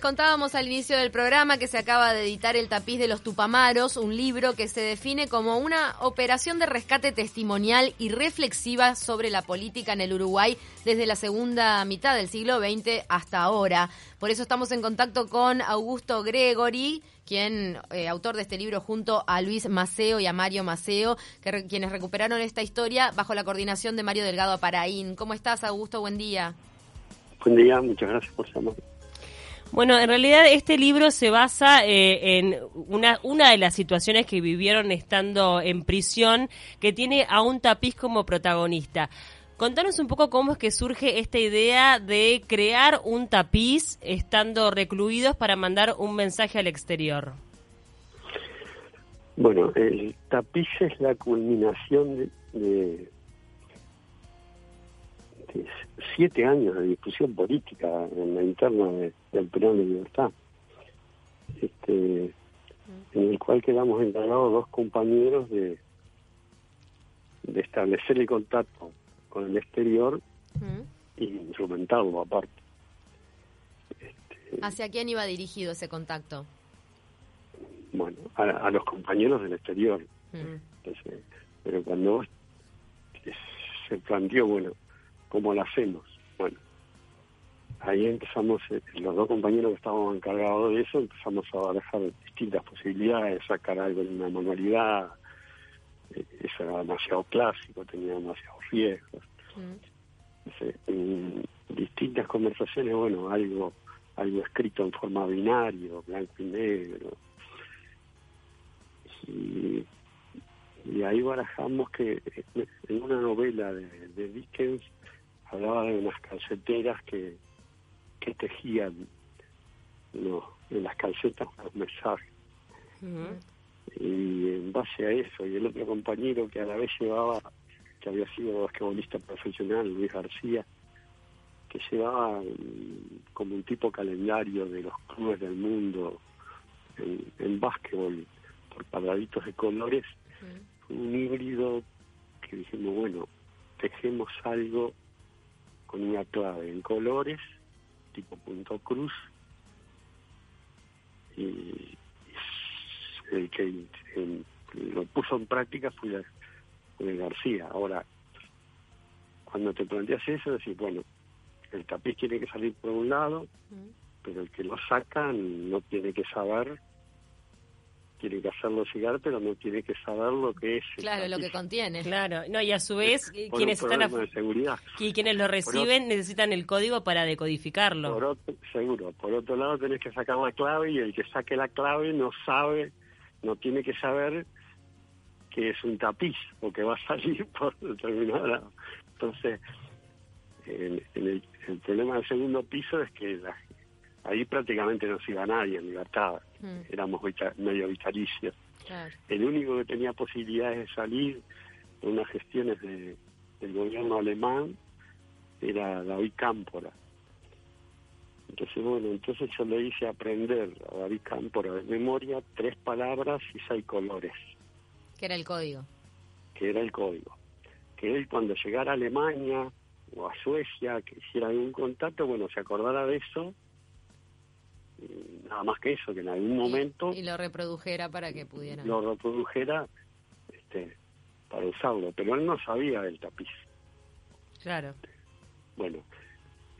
Contábamos al inicio del programa que se acaba de editar El tapiz de los Tupamaros, un libro que se define como una operación de rescate testimonial y reflexiva sobre la política en el Uruguay desde la segunda mitad del siglo XX hasta ahora. Por eso estamos en contacto con Augusto Gregory, quien eh, autor de este libro junto a Luis Maceo y a Mario Maceo, que quienes recuperaron esta historia bajo la coordinación de Mario Delgado Aparaín. ¿Cómo estás, Augusto? Buen día. Buen día, muchas gracias por llamar. Bueno, en realidad este libro se basa eh, en una, una de las situaciones que vivieron estando en prisión, que tiene a un tapiz como protagonista. Contanos un poco cómo es que surge esta idea de crear un tapiz estando recluidos para mandar un mensaje al exterior. Bueno, el tapiz es la culminación de siete años de discusión política en la interna del Perón de Libertad, este, en el cual quedamos encargados dos compañeros de, de establecer el contacto con el exterior y instrumentarlo aparte. Este, ¿Hacia quién iba dirigido ese contacto? Bueno, a, los compañeros del exterior. pero cuando se planteó, bueno, ¿cómo lo hacemos? Bueno, ahí empezamos, eh, los dos compañeros que estábamos encargados de eso, empezamos a barajar distintas posibilidades, sacar algo de una manualidad, eh, eso era demasiado clásico, tenía demasiados riesgos. en distintas conversaciones, bueno, algo algo escrito en forma binario, blanco y negro. Y, ahí barajamos que en una novela de, de Dickens hablaba de unas calceteras que, que tejían en las calcetas los mensajes. Y en base a eso, y el otro compañero que a la vez llevaba, que había sido basquetbolista profesional, Luis García, que llevaba mm, como un tipo calendario de los clubes del mundo en, en básquetbol por cuadraditos de colores, un híbrido que dijimos, bueno, tejemos algo con una clave en colores, tipo punto cruz, y el que lo puso en práctica fue, García. Ahora, cuando te planteas eso, decís, bueno, el tapiz tiene que salir por un lado, pero el que lo saca no tiene que saber tiene que hacerlo llegar, pero no tiene que saber lo que es. Claro, lo que contiene. Claro, no y a su vez quienes están a... seguridad. y quienes lo reciben necesitan el código para decodificarlo. Por otro, seguro. Por otro lado tenés que sacar la clave y el que saque la clave no sabe, no tiene que saber que es un tapiz o que va a salir por determinada. Entonces, el, el, problema del segundo piso es que la, ahí prácticamente no se iba nadie en libertad, mm. éramos medio vitalicios. El único que tenía posibilidades de salir de unas gestiones de, del gobierno alemán era David Cámpora. Entonces, bueno, entonces yo le hice aprender a David Cámpora de memoria tres palabras y seis colores. ¿Qué era el código? Que era el código. Que él cuando llegara a Alemania o a Suecia, que hiciera algún contacto, bueno, se acordara de eso nada más que eso, que en algún momento... Y, lo reprodujera para que pudiera... Lo reprodujera este, para usarlo, pero él no sabía del tapiz. Claro. Bueno,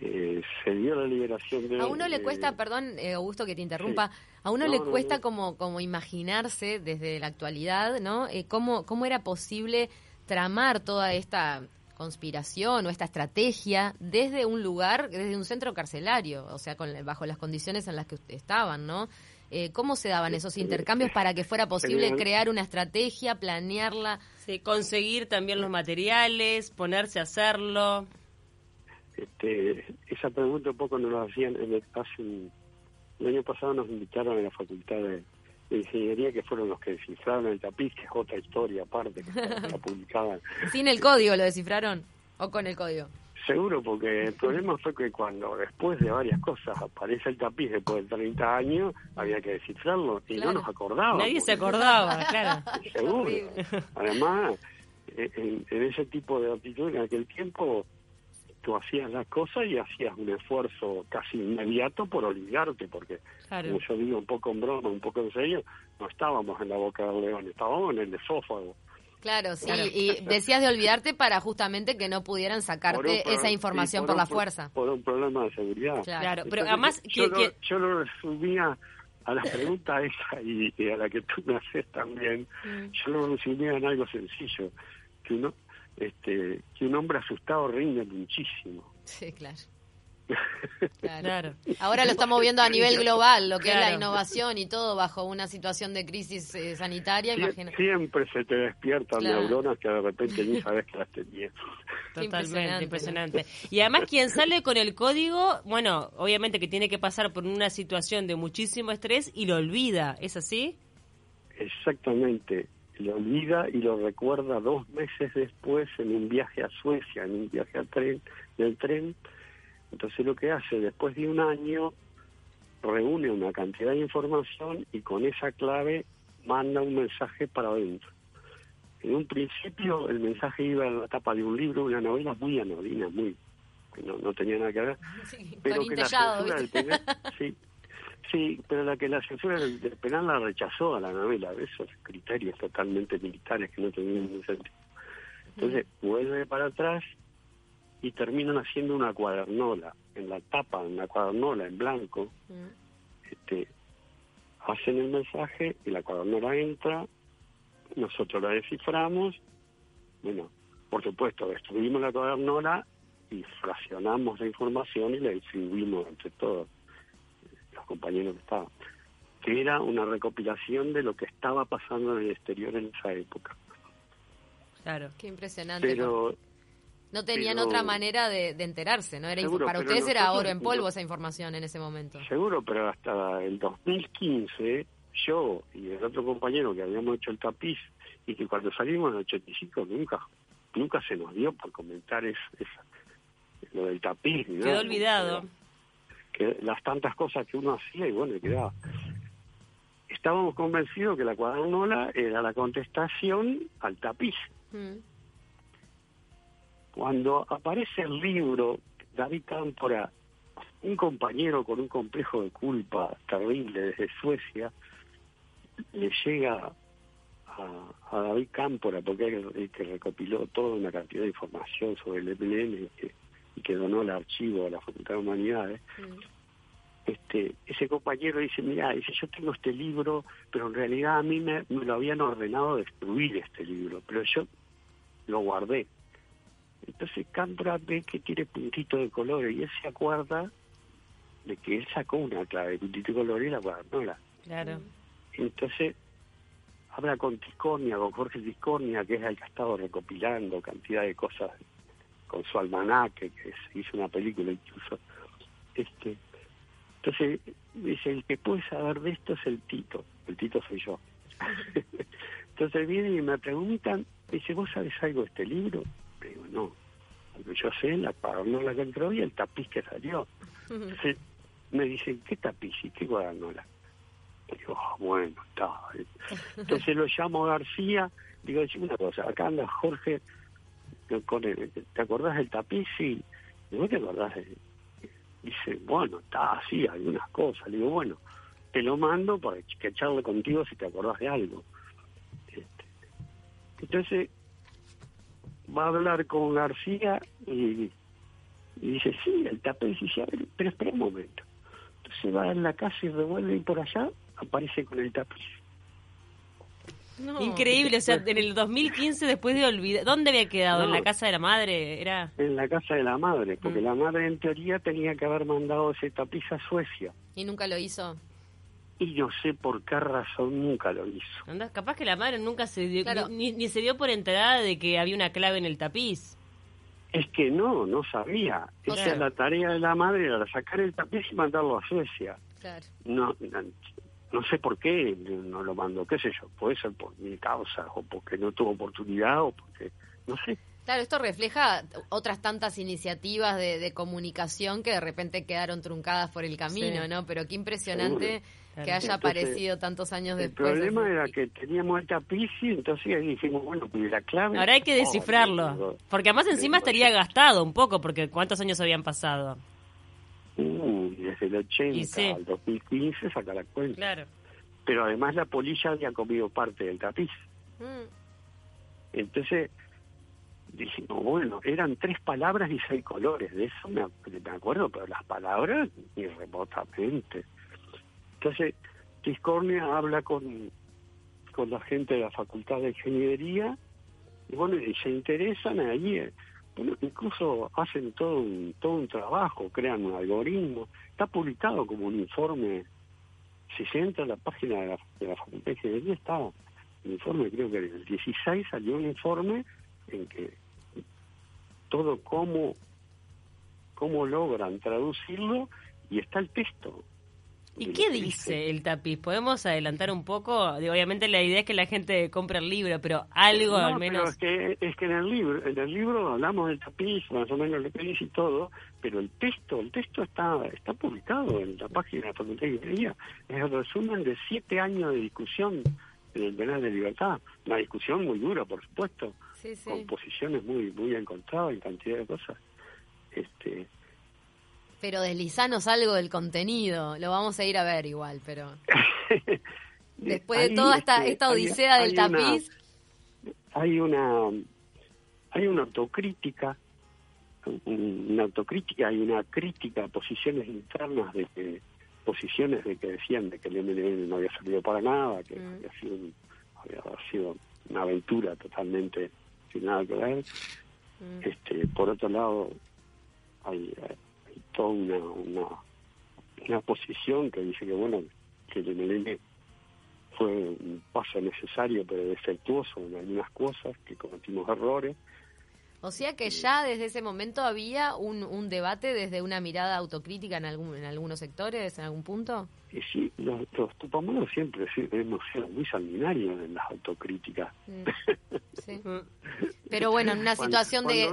eh, se dio la liberación de... A uno le cuesta, perdón, eh, Augusto, que te interrumpa, a uno le cuesta como como imaginarse desde la actualidad, ¿no? Eh, cómo, ¿Cómo era posible tramar toda esta conspiración o esta estrategia desde un lugar, desde un centro carcelario, o sea, con, bajo las condiciones en las que estaban, ¿no? Eh, ¿Cómo se daban esos intercambios para que fuera posible crear una estrategia, planearla? Sí, conseguir también los materiales, ponerse a hacerlo. Este, esa pregunta un poco nos la hacían en el, hace el año pasado nos invitaron a la facultad de, de ingeniería que fueron los que descifraron el tapiz, que es otra historia aparte, que la publicaban. ¿Sin el código lo descifraron o con el código? Seguro, porque el problema fue que cuando después de varias cosas aparece el tapiz después de 30 años, había que descifrarlo y no nos acordábamos. Nadie se acordaba, claro. Seguro. Además, en, ese tipo de actitud en aquel tiempo tú hacías las cosas y hacías un esfuerzo casi inmediato por olvidarte, porque, como yo digo un poco en broma, un poco en serio, no estábamos en la boca del león, estábamos en el esófago. Claro, sí, y decías de olvidarte para justamente que no pudieran sacarte esa información por, la fuerza. Por un problema de seguridad. Claro, pero además... Yo, Lo, yo lo resumía a la pregunta esa y, a la que tú me haces también, mm. yo lo resumía en algo sencillo, que uno, este, que un hombre asustado rinde muchísimo. Sí, claro. Claro. Ahora lo estamos viendo a nivel global, lo que es la innovación y todo bajo una situación de crisis eh, sanitaria. Siempre se te despiertan neuronas que de repente ni sabes que las tenías. Totalmente, impresionante. Y además quien sale con el código, bueno, obviamente que tiene que pasar por una situación de muchísimo estrés y lo olvida, ¿es así? Exactamente, lo olvida y lo recuerda dos meses después en un viaje a Suecia, en un viaje al tren, del tren entonces lo que hace después de un año, reúne una cantidad de información y con esa clave manda un mensaje para adentro. En un principio el mensaje iba a la tapa de un libro, una novela muy anodina, muy no, no tenía nada que ver, pero que la censura del penal, sí, sí, pero la que la censura del, penal la rechazó a la novela, esos criterios totalmente militares que no tenían ningún sentido. Entonces vuelve para atrás y terminan haciendo una cuadernola. En la tapa, una cuadernola en blanco, mm. este, hacen el mensaje y la cuadernola entra, nosotros la desciframos, bueno, por supuesto, destruimos la cuadernola y fraccionamos la información y la distribuimos entre todos compañeros que estaban. Que era una recopilación de lo que estaba pasando en el exterior en esa época. Claro. Qué impresionante. Pero, no tenían otra manera de, enterarse, ¿no? Era para ustedes era oro en polvo esa información en ese momento. Seguro, pero hasta el 2015 yo y el otro compañero que habíamos hecho el tapiz y que cuando salimos en el 85 nunca nunca se nos dio por comentar es, lo del tapiz. Quedó olvidado. Que, las tantas cosas que uno hacía y bueno, quedaba. Estábamos convencidos que la cuadernola era la contestación al tapiz. Mm. Cuando aparece el libro, David Cámpora, un compañero con un complejo de culpa terrible desde Suecia, le llega a, David Cámpora, porque es el que recopiló toda una cantidad de información sobre el EPLN y que, donó el archivo a la Facultad de Humanidades. Mm. Este, ese compañero dice, mira, dice, yo tengo este libro, pero en realidad a mí me, me lo habían ordenado destruir este libro, pero yo lo guardé. Entonces Cambra ve que tiene puntito de color y él se acuerda de que él sacó una clave de puntito de color y la guardola. Claro. Entonces habla con Tiscornia, con Jorge Tiscornia, que es el que ha estado recopilando cantidad de cosas con su almanaque, que se hizo una película incluso. Este, entonces dice, el que puede saber de esto es el Tito, el Tito soy yo. entonces viene y me preguntan, dice, ¿vos sabes algo de este libro? digo, no. Yo sé la cuadernola que entró y el tapiz que salió. me dicen, ¿qué tapiz y qué cuadernola? Digo, ah, bueno, está. Entonces lo llamo García, digo, una cosa, acá anda Jorge, con ¿te acordás del tapiz? Sí. Digo, ¿te acordás? Dice, bueno, está así, algunas cosas. digo, bueno, te lo mando para que charle contigo si te acordás de algo. Este, entonces va a hablar con García y, dice, sí, el tapiz dice, pero espera un momento. Entonces va en la casa y revuelve y por allá aparece con el tapiz. Increíble, o sea, en el 2015 después de olvidar, ¿dónde había quedado? ¿En la casa de la madre? era En la casa de la madre, porque mm. la madre en teoría tenía que haber mandado ese tapiz a Suecia. ¿Y nunca lo hizo? y no sé por qué razón nunca lo hizo. capaz que la madre nunca se dio, ni, se dio por enterada de que había una clave en el tapiz. Es que no, no sabía. Esa es la tarea de la madre, era sacar el tapiz y mandarlo a Suecia. No, no, sé por qué no lo mandó, qué sé yo, puede ser por mi causa, o porque no tuvo oportunidad, o porque, no sé. Claro, esto refleja otras tantas iniciativas de, comunicación que de repente quedaron truncadas por el camino, ¿no? Pero qué impresionante que haya aparecido tantos años después. El problema era que teníamos el tapiz y entonces dijimos, bueno, pues la clave... Ahora hay que descifrarlo, porque además encima estaría gastado un poco, porque ¿cuántos años habían pasado? Desde el 80 al 2015 saca la cuenta. Claro. Pero además la polilla había comido parte del tapiz. Mm. Entonces dijimos, bueno, eran tres palabras y seis colores, de eso me, acuerdo, pero las palabras ni remotamente. Entonces, Tiscornia habla con, con la gente de la Facultad de Ingeniería y bueno, y se interesan allí, bueno, incluso hacen todo un, todo un trabajo, crean un algoritmo, está publicado como un informe, si se entra a la página de la, de la Facultad de Ingeniería está el informe, creo que el 16 salió un informe en que todo cómo, cómo logran traducirlo y está el texto. ¿Y qué dice el tapiz? ¿Podemos adelantar un poco? Obviamente la idea es que la gente compre el libro, pero algo al menos... es, que, es que en el libro en el libro hablamos del tapiz, más o menos lo que dice y todo, pero el texto el texto está está publicado en la página de la Facultad de Ingeniería. Es el resumen de siete años de discusión en el penal de libertad. Una discusión muy dura, por supuesto, con posiciones muy muy encontradas en cantidad de cosas. Este, pero deslizanos algo del contenido, lo vamos a ir a ver igual, pero después de toda esta, este, esta odisea del tapiz... hay una hay una autocrítica, una autocrítica, hay una crítica a posiciones internas de que posiciones de que decían de que el MNN no había servido para nada, que mm. había, sido, había sido una aventura totalmente sin nada que ver. Mm. Este, por otro lado, hay, hay toda una, una, una, posición que dice que, bueno, que el MLN fue un paso necesario pero defectuoso en algunas cosas, que cometimos errores, o sea que ya desde ese momento había un, un debate desde una mirada autocrítica en, algún, en algunos sectores, en algún punto. Y sí, los, los siempre hemos sido muy sanguinarios en las autocríticas. Sí. Pero bueno, en una situación de,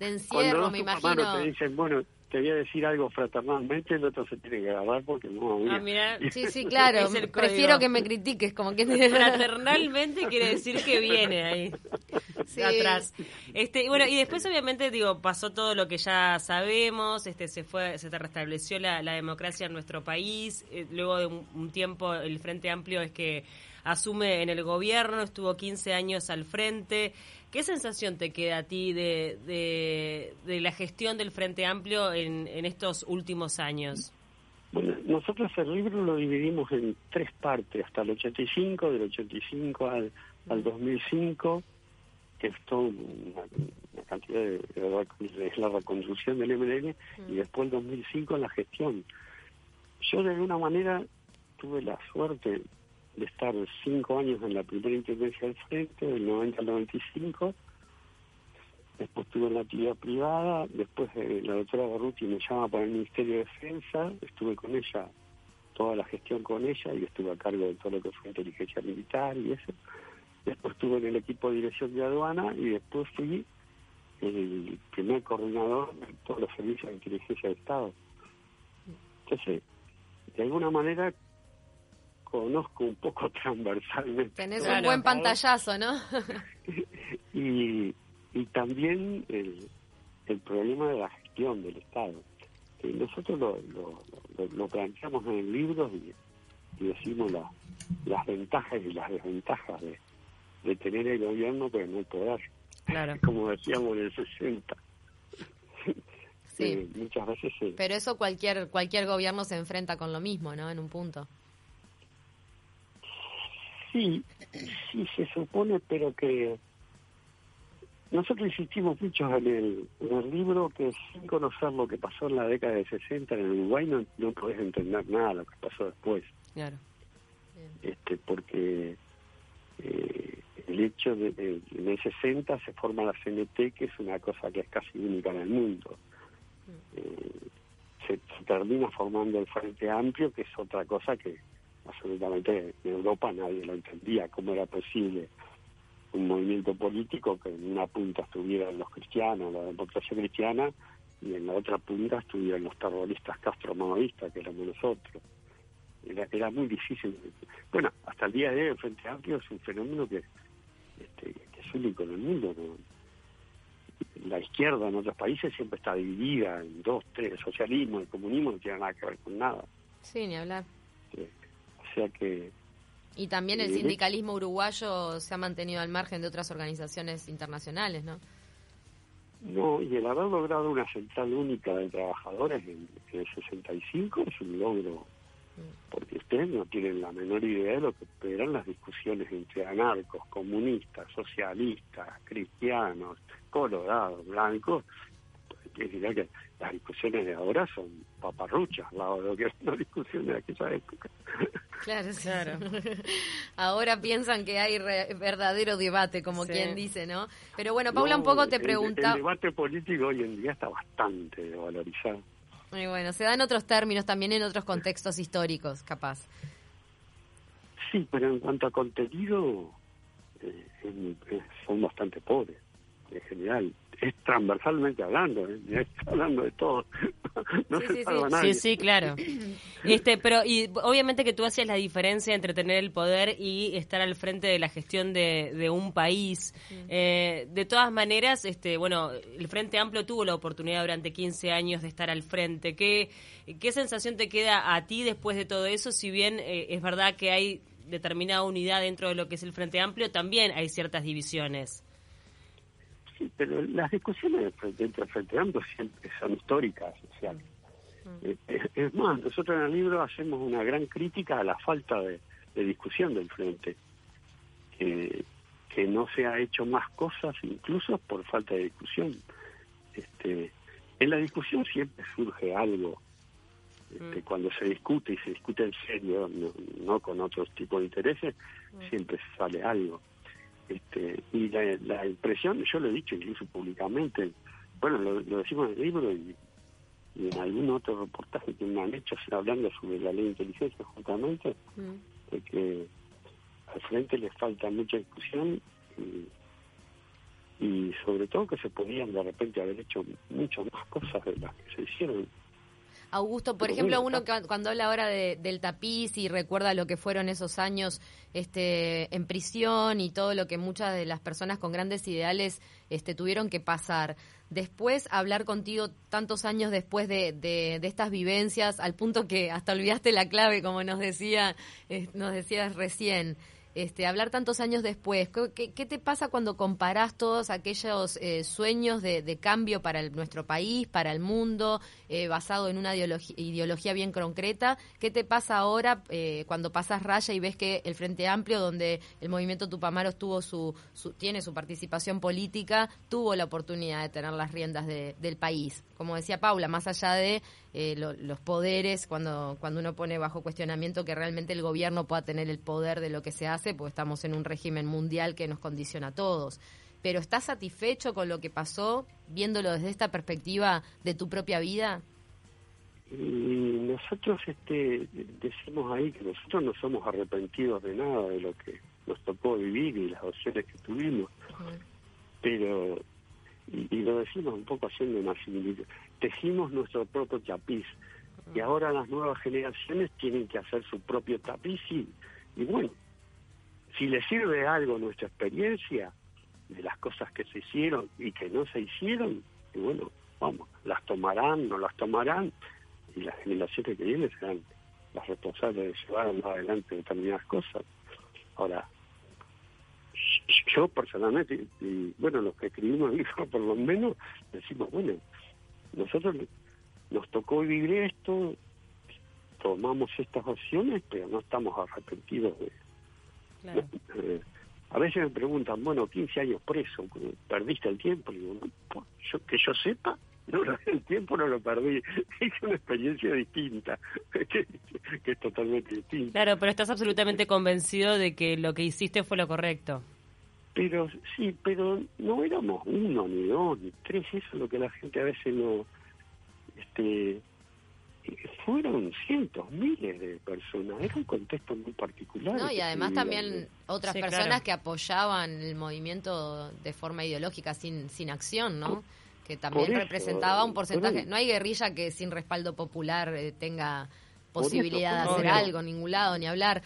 de, encierro, me imagino. te dicen, bueno, te voy a decir algo fraternalmente, el otro se tiene que agarrar porque no. Ah, mira. Sí, sí, claro. Prefiero que me critiques, como que. Fraternalmente quiere decir que viene ahí. atrás. Este, bueno, y después obviamente digo, pasó todo lo que ya sabemos, este se fue se restableció la, democracia en nuestro país, eh, luego de un, tiempo el Frente Amplio es que asume en el gobierno, estuvo 15 años al frente. ¿Qué sensación te queda a ti de, de, la gestión del Frente Amplio en, en estos últimos años? Bueno, nosotros el libro lo dividimos en tres partes, hasta el 85, del 85 al, al 2005, que es toda una, cantidad de, es la reconstrucción del MLN, y después el 2005 la gestión. Yo de alguna manera tuve la suerte de estar cinco años en la primera intendencia del frente, del 90 al 95, después estuve en la actividad privada, después eh, la doctora Barruti me llama para el Ministerio de Defensa, estuve con ella, toda la gestión con ella, y estuve a cargo de todo lo que fue inteligencia militar y eso. Después estuve en el equipo de dirección de aduana y después fui el primer coordinador de todos los servicios de inteligencia de Estado. Entonces, de alguna manera conozco un poco transversalmente. Tenés un buen pantallazo, ¿no? y, y también el, el problema de la gestión del Estado. nosotros lo, lo, lo, planteamos en el libro y, decimos las ventajas y las desventajas de, de tener el gobierno pero no el poder. Claro. Como decíamos en el 60. Sí. Eh, muchas veces Pero eso cualquier cualquier gobierno se enfrenta con lo mismo, ¿no? En un punto. Sí, sí se supone, pero que nosotros insistimos mucho en el, en el libro que sin conocer lo que pasó en la década de 60 en el Uruguay no, no podés entender nada de lo que pasó después. Claro. Este, porque eh, el hecho de, que en el 60 se forma la CNT, que es una cosa que es casi única en el mundo. Mm. Eh, se, termina formando el Frente Amplio, que es otra cosa que absolutamente en Europa nadie lo entendía, cómo era posible un movimiento político que en una punta estuvieran los cristianos, la democracia cristiana, y en la otra punta estuvieran los terroristas castro-maoístas, que éramos nosotros. Era, era muy difícil. Bueno, hasta el día de hoy el Frente Amplio es un fenómeno que, este, que es único en el mundo. La izquierda en otros países siempre está dividida en dos, tres. El socialismo, el comunismo no tiene nada que ver con nada. Sí, ni hablar. O sea que y también el sindicalismo uruguayo se ha mantenido al margen de otras organizaciones internacionales, ¿no? No, y el haber logrado una central única de trabajadores en, el 65 es un logro, porque ustedes no tienen la menor idea de lo que eran las discusiones entre anarcos, comunistas, socialistas, cristianos, colorados, blancos. Pues, que las discusiones de ahora son paparruchas al lado de lo que eran las discusiones de aquella época. Claro, claro. Ahora piensan que hay verdadero debate, como quien dice, ¿no? Pero bueno, Paula, un poco te pregunta... El, debate político hoy en día está bastante valorizado. Muy bueno, se dan otros términos también en otros contextos históricos, capaz. Sí, pero en cuanto a contenido, eh, son bastante pobres, en general es transversalmente hablando, ¿eh? hablando de todo. no sí, sí, sí. sí, claro. Este, pero y obviamente que tú haces la diferencia entre tener el poder y estar al frente de la gestión de, de un país. Eh, de todas maneras, este, bueno, el Frente Amplio tuvo la oportunidad durante 15 años de estar al frente. ¿Qué, qué sensación te queda a ti después de todo eso? Si bien eh, es verdad que hay determinada unidad dentro de lo que es el Frente Amplio, también hay ciertas divisiones pero las discusiones dentro del Frente Amplio siempre son históricas. O mm. eh, es, más, nosotros en el libro hacemos una gran crítica a la falta de, discusión del Frente, que, que no se ha hecho más cosas incluso por falta de discusión. Este, en la discusión siempre surge algo. Este, mm. Cuando se discute y se discute en serio, no, con otros tipos de intereses, mm. siempre sale algo. Este, y la, impresión, yo lo he dicho incluso públicamente, bueno, lo, decimos en el libro y, en algún otro reportaje que me han hecho hablando sobre la ley de inteligencia justamente, mm. de que al frente le falta mucha discusión y, y sobre todo que se podían de repente haber hecho muchas más cosas de las que se hicieron Augusto, por ejemplo, uno cuando habla ahora del tapiz y recuerda lo que fueron esos años este, en prisión y todo lo que muchas de las personas con grandes ideales este, tuvieron que pasar. Después, hablar contigo tantos años después de, de, estas vivencias, al punto que hasta olvidaste la clave, como nos decía, eh, nos decías recién este, hablar tantos años después, ¿qué, te pasa cuando comparás todos aquellos eh, sueños de, cambio para nuestro país, para el mundo, eh, basado en una ideología, bien concreta? ¿Qué te pasa ahora eh, cuando pasas raya y ves que el Frente Amplio, donde el movimiento Tupamaros tuvo su, tiene su participación política, tuvo la oportunidad de tener las riendas del país? Como decía Paula, más allá de los poderes, cuando, cuando uno pone bajo cuestionamiento que realmente el gobierno pueda tener el poder de lo que se hace, porque estamos en un régimen mundial que nos condiciona a todos. Pero ¿estás satisfecho con lo que pasó, viéndolo desde esta perspectiva de tu propia vida? Y nosotros este, decimos ahí que nosotros no somos arrepentidos de nada de lo que nos tocó vivir y las opciones que tuvimos. Pero, y, lo decimos un poco haciendo una similitud, tejimos nuestro propio tapiz. Y ahora las nuevas generaciones tienen que hacer su propio tapiz y, y bueno, si le sirve algo nuestra experiencia de las cosas que se hicieron y que no se hicieron, y bueno, vamos, las tomarán, no las tomarán, y las generaciones que vienen serán las responsables de llevar adelante determinadas cosas. Ahora, yo personalmente, y, bueno, los que escribimos el por lo menos, decimos, bueno, nosotros nos tocó vivir esto, tomamos estas opciones, pero no estamos arrepentidos de, eh, a veces me preguntan, bueno, 15 años preso, ¿perdiste el tiempo? Y digo, yo, que yo sepa, no, el tiempo no lo perdí, es una experiencia distinta, que, es totalmente distinta. Claro, pero estás absolutamente convencido de que lo que hiciste fue lo correcto. Pero sí, pero no éramos uno, ni dos, ni tres, eso es lo que la gente a veces no... este fueron cientos, miles de personas. Era un contexto muy particular. No, y además también otras Sí, personas claro. que apoyaban el movimiento de forma ideológica sin, sin acción, ¿no? Que también eso, representaba un porcentaje. No hay guerrilla que sin respaldo popular eh, tenga eso, posibilidad de hacer eso. algo, en ningún lado, ni hablar.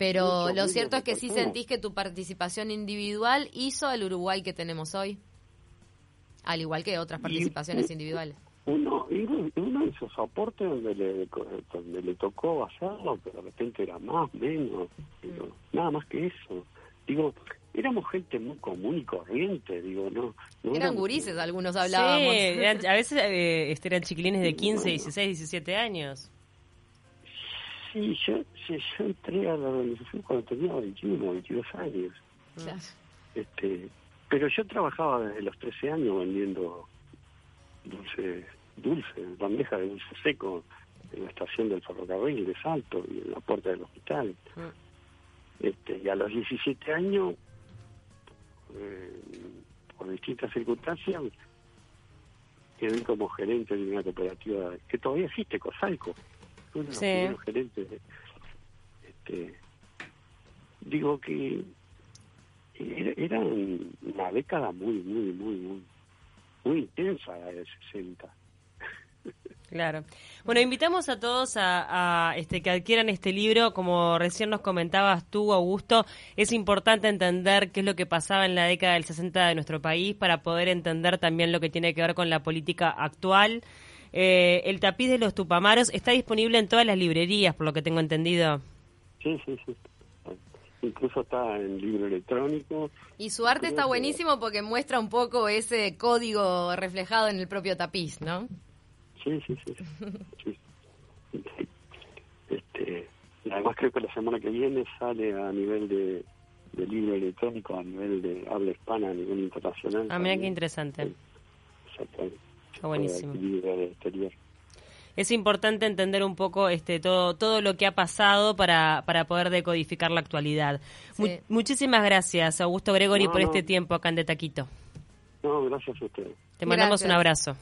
Pero Mucho, lo cierto es que sí sentís que tu participación individual hizo al Uruguay que tenemos hoy. Al igual que otras Y- participaciones individuales. Uno, uno de esos aportes donde le, donde le tocó hacerlo, pero de repente era más, menos, digo, nada más que eso. Digo, éramos gente muy común y corriente, digo, no. no Eran gurises, algunos Sí, hablábamos. eran- a veces eh, este, eran chiquilines de 15, 16, 17 años. Sí, yo, entré a la organización cuando tenía 21, 22 años. Claro. Este, pero yo trabajaba desde los 13 años vendiendo dulce, dulce, bandeja de dulce seco en la estación del ferrocarril de Salto y en la puerta del hospital. Mm. Este, y a los 17 años, eh, por distintas circunstancias, quedé como gerente de una cooperativa que todavía existe, Cosalco. Uno de los Sí. primeros gerentes de- este, digo que era, era una década muy, muy, muy, muy, muy intensa la de 60. Claro. Bueno, invitamos a todos a, a, este, que adquieran este libro. Como recién nos comentabas tú, Augusto, es importante entender qué es lo que pasaba en la década del 60 de nuestro país para poder entender también lo que tiene que ver con la política actual. Eh, el tapiz de los Tupamaros está disponible en todas las librerías, por lo que tengo entendido. Sí, sí, sí. Incluso está en libro electrónico. Y su arte está que- buenísimo porque muestra un poco ese código reflejado en el propio tapiz, ¿no? Sí, sí, sí. sí. Este, además creo que la semana que viene sale a nivel de, de libro electrónico, a nivel de habla hispana, a nivel internacional. Ah, mira qué interesante. Exactamente. Está buenísimo. Del exterior. Es importante entender un poco este todo todo lo que ha pasado para, para poder decodificar la actualidad. Sí. muchísimas gracias, Augusto Gregory, No, por no. este tiempo acá en De Taquito. No, gracias a ustedes. Te mandamos Gracias. un abrazo.